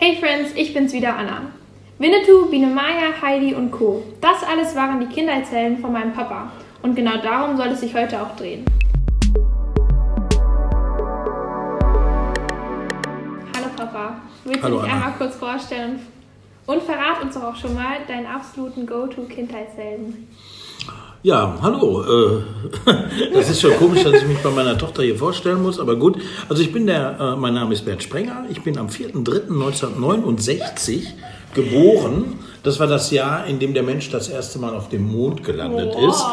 Hey Friends, ich bin's wieder, Anna. Winnetou, Biene Maya, Heidi und Co. Das alles waren die Kindheitshelden von meinem Papa. Und genau darum soll es sich heute auch drehen. Hallo Papa, willst Hallo, du dich Anna. einmal kurz vorstellen und verrat uns doch auch schon mal deinen absoluten Go-To-Kindheitshelden. Ja, hallo. Äh, das ist schon komisch, dass ich mich bei meiner Tochter hier vorstellen muss, aber gut. Also ich bin der, äh, mein Name ist Bert Sprenger. Ich bin am 4.3.1969 geboren. Das war das Jahr, in dem der Mensch das erste Mal auf dem Mond gelandet Wow. ist.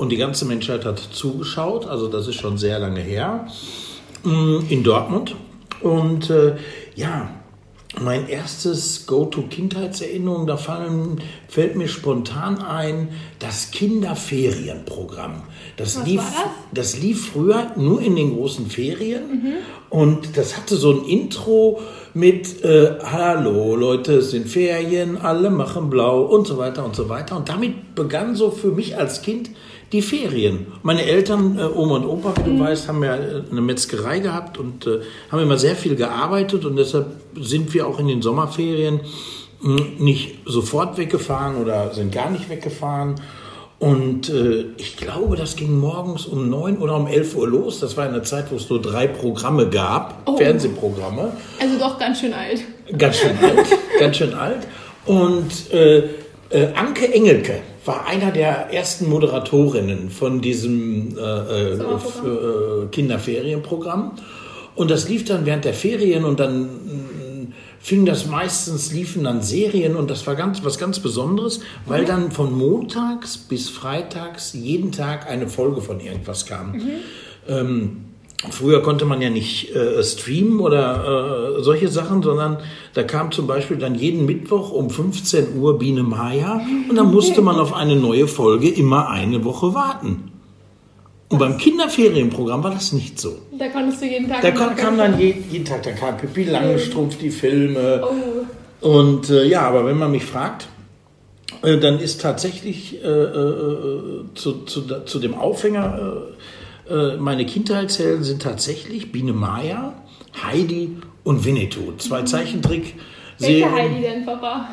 Und die ganze Menschheit hat zugeschaut. Also das ist schon sehr lange her. Mm, In Dortmund. Und äh, ja, mein erstes Go-To-Kindheitserinnerung, da fallen, fällt mir spontan ein, das Kinderferienprogramm. Das, Was lief, war das lief früher nur in den großen Ferien und das hatte so ein Intro mit äh, Hallo Leute, es sind Ferien, alle machen blau und so weiter und so weiter. Und damit begann so für mich als Kind die Ferien. Meine Eltern, äh, Oma und Opa, wie du weißt, haben ja äh, eine Metzgerei gehabt und äh, haben immer sehr viel gearbeitet und deshalb sind wir auch in den Sommerferien mh, nicht sofort weggefahren oder sind gar nicht weggefahren. Und äh, ich glaube, das ging morgens um 9 oder um 11 Uhr los. Das war eine Zeit, wo es nur drei Programme gab, Oh. Fernsehprogramme. Also doch ganz schön alt. Ganz schön alt, ganz schön alt. Und äh, äh, Anke Engelke war einer der ersten Moderatorinnen von diesem äh, äh, äh, Kinderferienprogramm. Und das lief dann während der Ferien und dann mh, fing das meistens, liefen dann Serien und das war ganz, was ganz Besonderes, weil dann von montags bis freitags jeden Tag eine Folge von irgendwas kam. Ähm, Früher konnte man ja nicht äh, streamen oder äh, solche Sachen, sondern da kam zum Beispiel dann jeden Mittwoch um 15 Uhr Biene Maya und dann musste man auf eine neue Folge immer eine Woche warten. Und beim Kinderferienprogramm war das nicht so. Da konntest du jeden Tag. Da kam, kam dann je, jeden Tag, da kam Pippi Langstrumpf, die Filme. Oh. Und äh, ja, aber wenn man mich fragt, äh, dann ist tatsächlich äh, äh, zu, zu, zu dem Aufhänger, meine Kindheitshelden sind tatsächlich Biene Maya, Heidi und Winnetou. Zwei Zeichentrick. Welche Heidi denn, Papa?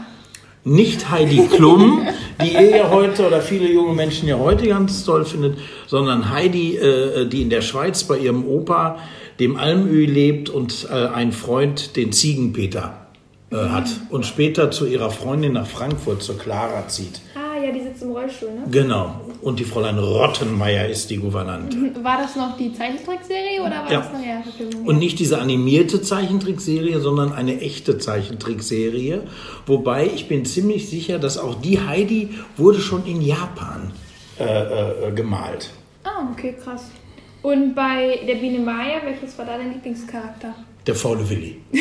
Nicht Heidi Klum, die ihr ja heute oder viele junge Menschen ja heute ganz toll findet, sondern Heidi, äh, die in der Schweiz bei ihrem Opa, dem Almöhi, lebt und äh, einen Freund, den Ziegenpeter, äh, hat. Und später zu ihrer Freundin nach Frankfurt, zur Clara, zieht. Ah, ja, die sitzt im Rollstuhl, ne? Genau. Und die Fräulein Rottenmeier ist die Gouvernante. War das noch die Zeichentrickserie oder war Ja. das eine Realverfilmung? Und nicht diese animierte Zeichentrickserie, sondern eine echte Zeichentrickserie. Wobei ich bin ziemlich sicher, dass auch die Heidi wurde schon in Japan äh, äh, gemalt. Ah, okay, krass. Und bei der Biene Maya, welches war da dein Lieblingscharakter? Der faule Willi.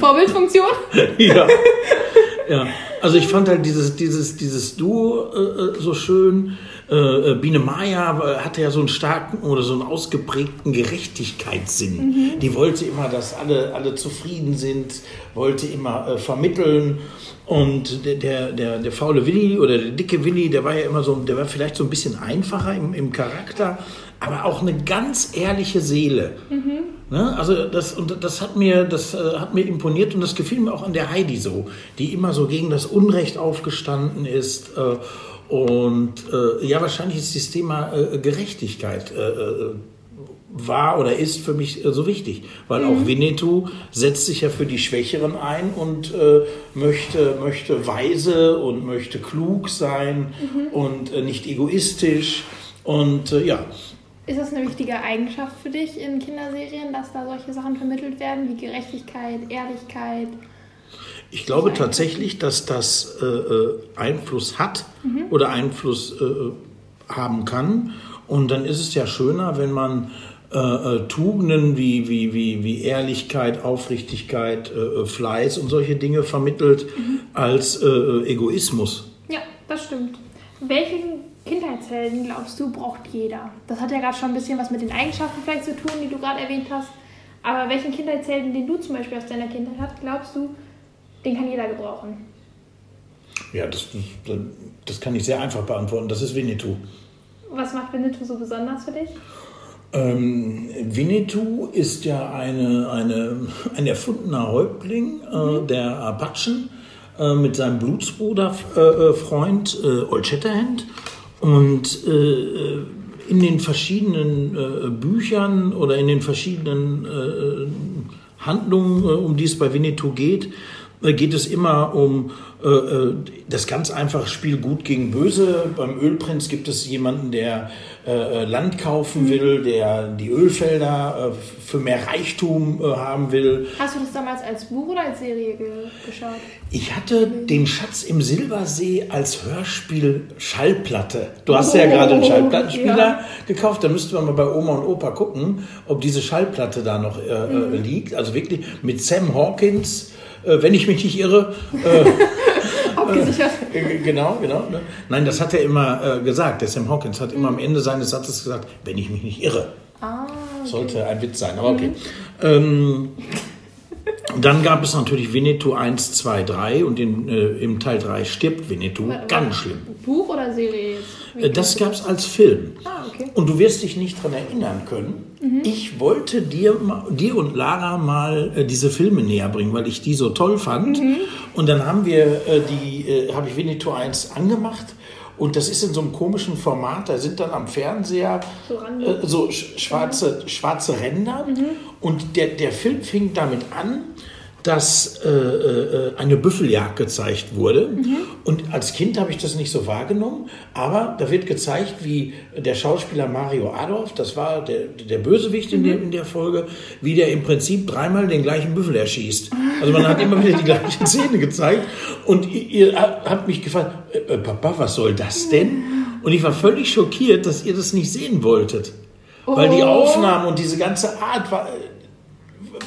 Vorbildfunktion? ja. ja. Also ich fand halt dieses, dieses, dieses Duo äh, äh, so schön. Äh, äh, Biene Maya äh, hatte ja so einen starken oder so einen ausgeprägten Gerechtigkeitssinn. Die wollte immer, dass alle, alle zufrieden sind, wollte immer äh, vermitteln. Und der, der, der, der faule Willi oder der dicke Willi, der war ja immer so, der war vielleicht so ein bisschen einfacher im, im Charakter, aber auch eine ganz ehrliche Seele. Ne? Also das, und das hat mir, das äh, hat mir imponiert und das gefiel mir auch an der Heidi so, die immer so gegen das Unrecht aufgestanden ist. Äh, und äh, ja, wahrscheinlich ist das Thema äh, Gerechtigkeit äh, äh, war oder ist für mich äh, so wichtig, weil auch Winnetou setzt sich ja für die Schwächeren ein und äh, möchte, möchte weise und möchte klug sein und äh, nicht egoistisch. Und ja, Ist das eine wichtige Eigenschaft für dich in Kinderserien, dass da solche Sachen vermittelt werden, wie Gerechtigkeit, Ehrlichkeit? Ich glaube tatsächlich, dass das äh, äh, Einfluss hat oder Einfluss äh, haben kann. Und dann ist es ja schöner, wenn man äh, äh, Tugenden wie, wie, wie, wie Ehrlichkeit, Aufrichtigkeit, äh, äh, Fleiß und solche Dinge vermittelt, als äh, äh, Egoismus. Ja, das stimmt. Welchen Kindheitshelden, glaubst du, braucht jeder? Das hat ja gerade schon ein bisschen was mit den Eigenschaften vielleicht zu tun, die du gerade erwähnt hast. Aber welchen Kindheitshelden, den du zum Beispiel aus deiner Kindheit hast, glaubst du, den kann jeder gebrauchen? Ja, das, das, kann ich sehr einfach beantworten. Das ist Winnetou. Was macht Winnetou so besonders für dich? Ähm, Winnetou ist ja eine, eine, ein erfundener Häuptling äh, der Apachen äh, mit seinem Blutsbruder äh, äh, Freund äh, Old Shatterhand. Und äh, in den verschiedenen Büchern oder in den verschiedenen Handlungen, um die es bei Winnetou geht, geht es immer um äh, äh, das ganz einfache Spiel Gut gegen Böse. Beim Ölprinz gibt es jemanden, der äh, äh, Land kaufen will, der die Ölfelder äh, für mehr Reichtum äh, haben will. Hast du das damals als Buch oder als Serie ge geschaut? Ich hatte den Schatz im Silbersee als Hörspiel Schallplatte. Du hast ja gerade einen Schallplattenspieler Ja. gekauft. Da müssten wir mal bei Oma und Opa gucken, ob diese Schallplatte da noch äh, äh, liegt. Also wirklich mit Sam Hawkins, äh, wenn ich mich nicht irre. Äh, Abgesichert. äh, genau, genau. Ne? Nein, das hat er immer äh, gesagt. Der Sam Hawkins hat immer am Ende seines Satzes gesagt, wenn ich mich nicht irre. Ah, Sollte ein Witz sein, aber okay. Ähm, dann gab es natürlich Winnetou 1, 2, 3 und in, äh, im Teil 3 stirbt Winnetou. Ganz schlimm. Buch oder Serie jetzt? Wie Äh, Das gab es als Film. Ah, okay. Und du wirst dich nicht daran erinnern können. Ich wollte dir, dir und Lara mal äh, diese Filme näher bringen, weil ich die so toll fand. Und dann haben wir äh, die, äh, habe ich Winnetou 1 angemacht. Und das ist in so einem komischen Format. Da sind dann am Fernseher äh, so sch schwarze, schwarze Ränder. Und der, der Film fing damit an, dass äh, äh, eine Büffeljagd gezeigt wurde. Und als Kind habe ich das nicht so wahrgenommen, aber da wird gezeigt, wie der Schauspieler Mario Adolf, das war der, der Bösewicht in, der, in der Folge, wie der im Prinzip dreimal den gleichen Büffel erschießt. Also man hat immer wieder die gleiche Szene gezeigt und ihr, ihr habt mich gefragt, äh, äh, Papa, was soll das denn? Und ich war völlig schockiert, dass ihr das nicht sehen wolltet. Weil die Oh. Aufnahmen und diese ganze Art war,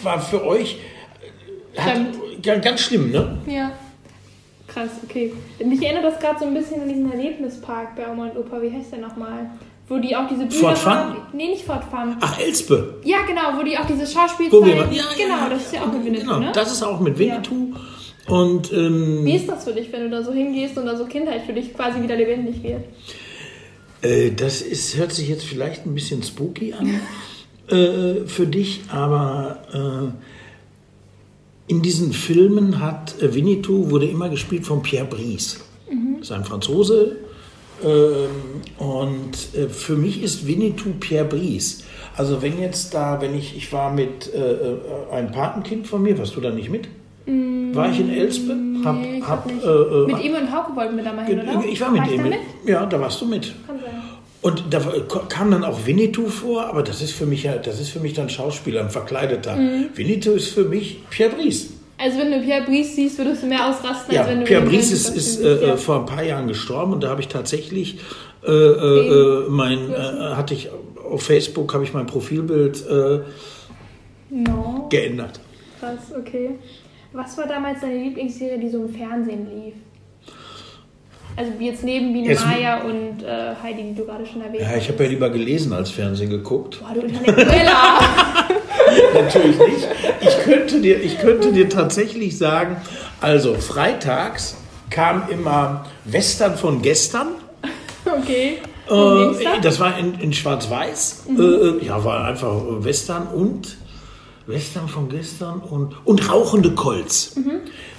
war für euch hat, ja, ganz schlimm, ne? Ja. Krass, okay. Mich erinnert das gerade so ein bisschen an diesen Erlebnispark bei Oma und Opa. Wie heißt der nochmal? Wo die auch diese Bühne Fort Fun? Nee, nicht Fort Fun. Ach, Elspe. Ja, genau, wo die auch diese Schauspiel Wo wir- zeigen. ja, ja, genau, ja, das ist ja auch mit Winnetou, Genau, ne? das ist auch mit Winnetou. Und ähm, Wie ist das für dich, wenn du da so hingehst und da so Kindheit für dich quasi wieder lebendig wird? äh, das ist, hört sich jetzt vielleicht ein bisschen spooky an äh, für dich, aber äh, in diesen Filmen hat äh, Winnetou wurde immer gespielt von Pierre Brice. Das ist ein Franzose. Ähm, und äh, für mich ist Winnetou Pierre Brice. Also wenn jetzt da, wenn ich, ich war mit äh, äh, ein Patenkind von mir, warst du da nicht mit? War ich in Elspe? Hab, Nee, ich hab, hab nicht. mit ihm und Hauke wollten wir da mal hin, oder? ich war mit ich ihm mit? Ja, da warst du mit. Und da kam dann auch Winnetou vor, aber das ist für mich ja, das ist für mich dann Schauspieler, ein Verkleideter. Mhm. Winnetou ist für mich Pierre Brice. Also wenn du Pierre Brice siehst, würdest du mehr ausrasten, Ja, als wenn du Pierre Brice siehst, ist, ist äh, ja. äh, vor ein paar Jahren gestorben und da habe ich tatsächlich äh, äh, äh, mein äh, hatte ich auf Facebook habe ich mein Profilbild No, geändert. krass, okay. Was war damals deine Lieblingsserie, die so im Fernsehen lief? Also jetzt neben Biene Jetzt- Maya und äh, Heidi, die du gerade schon erwähnt Ja, hast. ich habe ja lieber gelesen als Fernsehen geguckt. Boah, du Intellektueller! Natürlich nicht. Ich könnte, dir, ich könnte dir tatsächlich sagen, also freitags kam immer Western von gestern. okay. Äh, da? das war in, in Schwarz-Weiß. Äh, ja, war einfach Western und Western von gestern und, und rauchende Colts.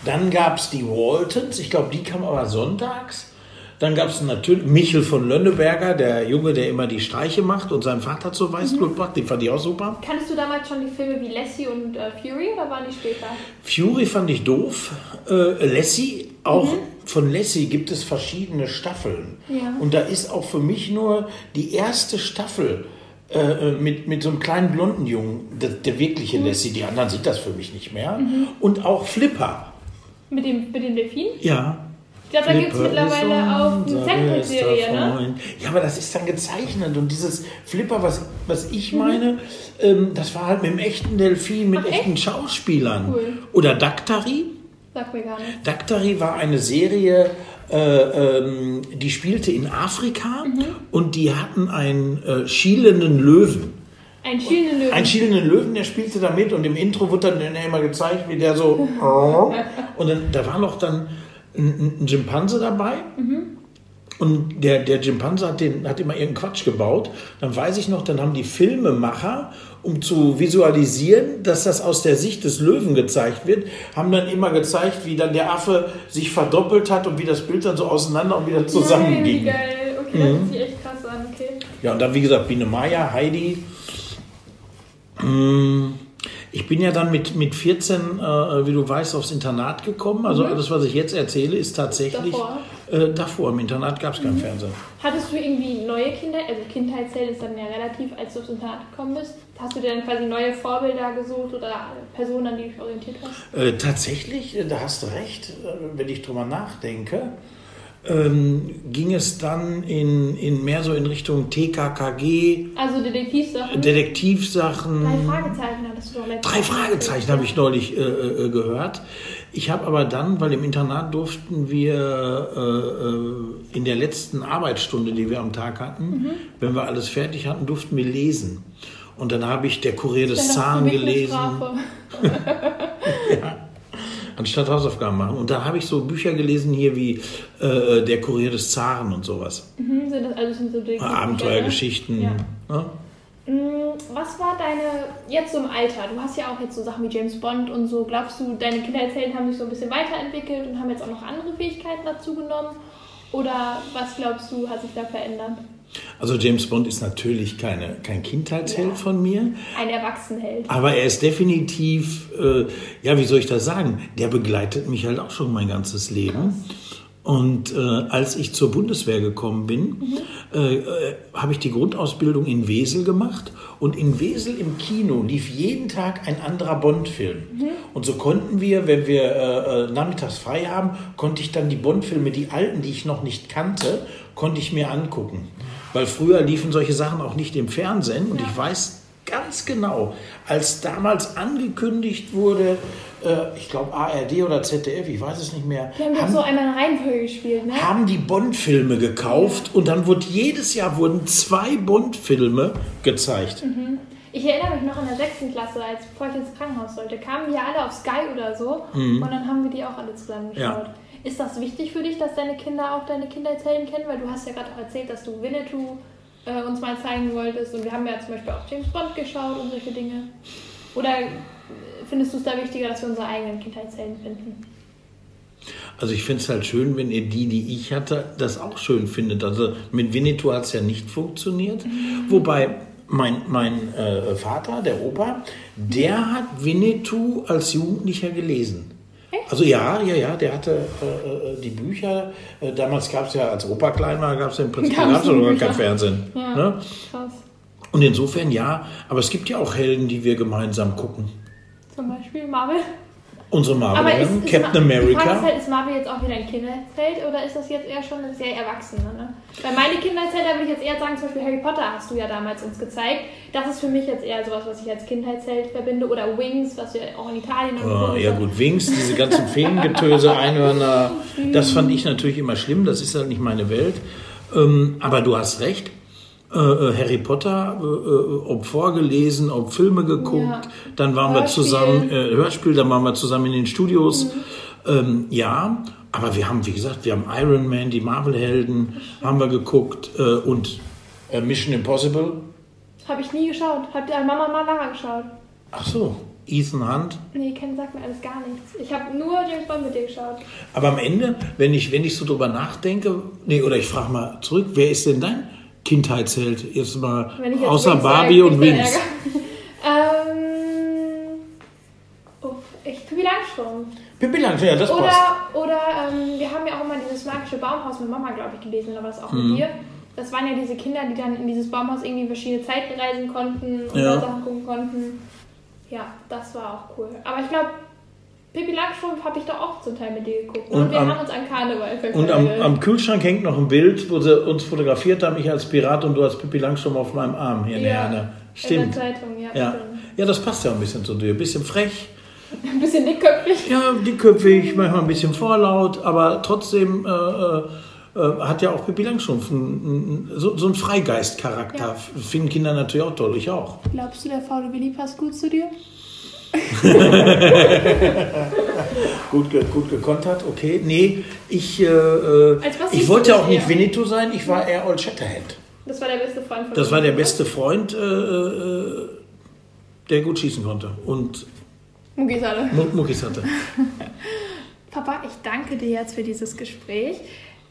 Dann gab es die Waltons, ich glaube, die kam aber sonntags. Dann gab es natürlich Michel von Lönneberger, der Junge, der immer die Streiche macht und seinen Vater zur Weißglut macht. Den fand ich auch super. Kanntest du damals schon die Filme wie Lassie und äh, Fury oder waren die später? Fury fand ich doof. Äh, Lassie, auch von Lassie gibt es verschiedene Staffeln. Ja. Und da ist auch für mich nur die erste Staffel äh, mit, mit so einem kleinen blonden Jungen, der, der wirkliche Lassie. Die anderen sind das für mich nicht mehr. Und auch Flipper. Mit dem, mit dem Delfin? Ja. Ich glaube, da gibt es mittlerweile auch eine Zeichentrickserie, ne? Freund. Ja, aber das ist dann gezeichnet und dieses Flipper, was, was ich meine, ähm, das war halt mit dem echten Delfin, mit Mhm. Ach, echt? echten Schauspielern. Cool. Oder Daktari. Sag mir gar nicht. Daktari war eine Serie, äh, ähm, die spielte in Afrika Mhm. und die hatten einen äh, schielenden Löwen. Ein schielender Löwen. Einen schielenden Löwen, der spielte da mit und im Intro wurde dann immer gezeigt, wie der so. und dann, da war noch dann ein, ein Schimpanse dabei. Und der, der Chimpanse hat, den, hat immer irgendeinen Quatsch gebaut. Dann weiß ich noch, dann haben die Filmemacher, um zu visualisieren, dass das aus der Sicht des Löwen gezeigt wird, haben dann immer gezeigt, wie dann der Affe sich verdoppelt hat und wie das Bild dann so auseinander und wieder zusammenging. Wie geil. Okay, das hört sich echt krass an. Okay. Ja, und dann, wie gesagt, Biene Maya, Heidi. Mm, Ich bin ja dann mit, mit 14, äh, wie du weißt, aufs Internat gekommen. Also alles, was ich jetzt erzähle, ist tatsächlich Davor? Äh, davor. Im Internat gab es keinen Fernsehen. Hattest du irgendwie neue Kinder, also Kindheitszellen ist dann ja relativ, als du aufs Internat gekommen bist, hast du dir dann quasi neue Vorbilder gesucht oder Personen, an die du dich orientiert hast? Äh, tatsächlich, äh, da hast du recht, äh, wenn ich drüber nachdenke, ähm, ging es dann in, in mehr so in Richtung TKKG, Also Detektivsachen? Detektivsachen. Drei Fragezeichen hattest du doch letztens. Drei Fragezeichen habe ich neulich äh, äh, gehört. Ich habe aber dann, weil im Internat durften wir äh, äh, in der letzten Arbeitsstunde, die wir am Tag hatten, wenn wir alles fertig hatten, durften wir lesen. Und dann habe ich der Kurier des Zahn gelesen. anstatt Hausaufgaben machen. Und da habe ich so Bücher gelesen hier wie äh, der Kurier des Zaren und sowas. Mhm, sind das, so ne? Abenteuergeschichten. Ja. Ne? Mm, Was war deine, jetzt so im Alter, du hast ja auch jetzt so Sachen wie James Bond und so, glaubst du, deine Kindheitshelden haben sich so ein bisschen weiterentwickelt und haben jetzt auch noch andere Fähigkeiten dazu genommen? Oder was glaubst du, hat sich da verändert? Also James Bond ist natürlich keine, kein Kindheitsheld Ja. von mir. Ein Erwachsenenheld. Aber er ist definitiv, äh, ja, wie soll ich das sagen? Der begleitet mich halt auch schon mein ganzes Leben. Und äh, als ich zur Bundeswehr gekommen bin, äh, äh, habe ich die Grundausbildung in Wesel gemacht. Und in Wesel im Kino lief jeden Tag ein anderer Bond-Film. Und so konnten wir, wenn wir äh, äh, nachmittags frei haben, konnte ich dann die Bond-Filme, die alten, die ich noch nicht kannte, konnte ich mir angucken. Weil früher liefen solche Sachen auch nicht im Fernsehen. Und ich weiß ganz genau, als damals angekündigt wurde, äh, ich glaube ARD oder ZDF, ich weiß es nicht mehr, Die haben haben, so einmal eine Reihenfolge gespielt, ne? haben die Bond-Filme gekauft und dann wurde jedes Jahr wurden zwei Bond-Filme gezeigt. Ich erinnere mich noch in der sechsten Klasse, als bevor ich ins Krankenhaus sollte, kamen wir alle auf Sky oder so und dann haben wir die auch alle zusammen geschaut. Ja. Ist das wichtig für dich, dass deine Kinder auch deine Kindheitshelden kennen? Weil du hast ja gerade auch erzählt, dass du Winnetou äh, uns mal zeigen wolltest und wir haben ja zum Beispiel auch James Bond geschaut und solche Dinge. Oder äh, findest du es da wichtiger, dass wir unsere eigenen Kindheitshelden finden? Also ich finde es halt schön, wenn ihr die, die ich hatte, das auch schön findet. Also mit Winnetou hat es ja nicht funktioniert. Wobei mein, mein äh, Vater, der Opa, der hat Winnetou als Jugendlicher gelesen. Also ja, ja, ja, der hatte äh, äh, die Bücher. Äh, damals gab es ja, als Opa klein war, gab es ja im Prinzip Gab's gab's ja nur noch gar Bücher. kein Fernsehen. Ja, Ne? krass. Und insofern ja, aber es gibt ja auch Helden, die wir gemeinsam gucken. Zum Beispiel Marvel. Unsere Aber Marvel, ist, ist Captain Ma- Die Frage ist America. halt, ist Marvel jetzt auch wieder ein Kindheitsheld oder ist das jetzt eher schon ein sehr Erwachsener? Ne? Weil meine da würde ich jetzt eher sagen, zum Beispiel Harry Potter hast du ja damals uns gezeigt. Das ist für mich jetzt eher sowas, was ich als Kindheitsheld verbinde. Oder Wings, was wir auch in Italien Oh, und ja gut, Wings, diese ganzen Feengetöse, Einhörner, das fand ich natürlich immer schlimm, das ist halt nicht meine Welt. Ähm, aber du hast recht, äh, äh, Harry Potter, äh, ob vorgelesen, ob Filme geguckt, Ja. dann waren wir Hörspiel. zusammen, äh, Hörspiel, dann waren wir zusammen in den Studios. Ähm, ja, aber wir haben, wie gesagt, wir haben Iron Man, die Marvel-Helden, haben wir geguckt äh, und äh, Mission Impossible. Habe ich nie geschaut. Habt ihr Mama mal nachher geschaut? Ach so, Ethan Hunt. Nee, Ken sagt mir alles gar nichts. Ich habe nur James Bond mit dir geschaut. Aber am Ende, wenn ich, wenn ich so drüber nachdenke, nee, oder ich frage mal zurück, wer ist denn dein Kindheitsheld? Jetzt mal jetzt außer Barbie sag, und Wings. Ähm, oh, ich Pippi Langstrumpf. Pippi Langstrumpf, ja, das passt. Oder, oder ähm, wir haben ja auch mal dieses magische Baumhaus mit Mama, glaube ich, gelesen, oder war das auch Mhm. mit dir? Das waren ja diese Kinder, die dann in dieses Baumhaus irgendwie in verschiedene Zeiten reisen konnten und Ja. Sachen gucken konnten. Ja, das war auch cool. Aber ich glaube, Pippi Langstrumpf habe ich doch auch zum Teil mit dir geguckt. Und, Und wir am- haben uns an Karneval Und am, verkleidet. am Kühlschrank hängt noch ein Bild, wo sie uns fotografiert haben, ich als Pirat und du als Pippi Langstrumpf auf meinem Arm hier in der ja, Herne. In Stimmt. der Zeitung, ja, Ja. stimmt. ja, das passt ja ein bisschen zu dir. Ein bisschen frech, Ein bisschen dickköpfig. ja, dickköpfig, manchmal ein bisschen vorlaut, aber trotzdem äh, äh, äh, hat ja auch Pippi Langstrumpf einen, so, so einen Freigeistcharakter. Ja. Finden Kinder natürlich auch toll, ich auch. Glaubst du, der faule Willi passt gut zu dir? Gut, ge gut gekontert, okay. Nee, ich, äh, äh ich wollte ja auch nicht Winnetou sein, ich war eher Old Shatterhand. Das war der beste Freund von Das war der beste Freund, äh, äh, der gut schießen konnte. Und Muckis hatte. Muckis hatte. Papa, ich danke dir jetzt für dieses Gespräch.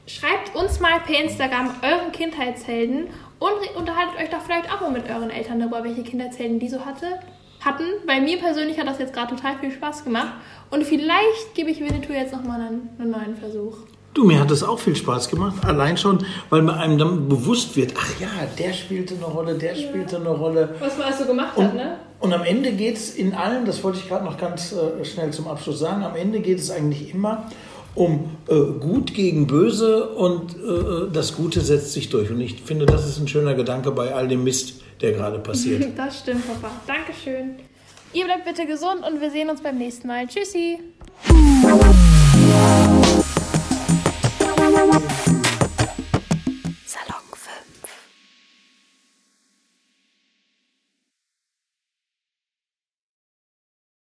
Schreibt uns mal per Instagram euren Kindheitshelden und unterhaltet euch doch vielleicht auch mal mit euren Eltern darüber, welche Kindheitshelden die so hatte, hatten. Bei mir persönlich hat das jetzt gerade total viel Spaß gemacht. Und vielleicht gebe ich Winnetou jetzt nochmal einen, einen neuen Versuch. Du, mir hat es auch viel Spaß gemacht. Allein schon, weil mir einem dann bewusst wird, ach ja, der spielte eine Rolle, der ja. spielte eine Rolle. Was man also gemacht und, hat, ne? Und am Ende geht es in allen, das wollte ich gerade noch ganz äh, schnell zum Abschluss sagen, am Ende geht es eigentlich immer um äh, Gut gegen Böse und äh, das Gute setzt sich durch. Und ich finde, das ist ein schöner Gedanke bei all dem Mist, der gerade passiert. das stimmt, Papa. Dankeschön. Ihr bleibt bitte gesund und wir sehen uns beim nächsten Mal. Tschüssi.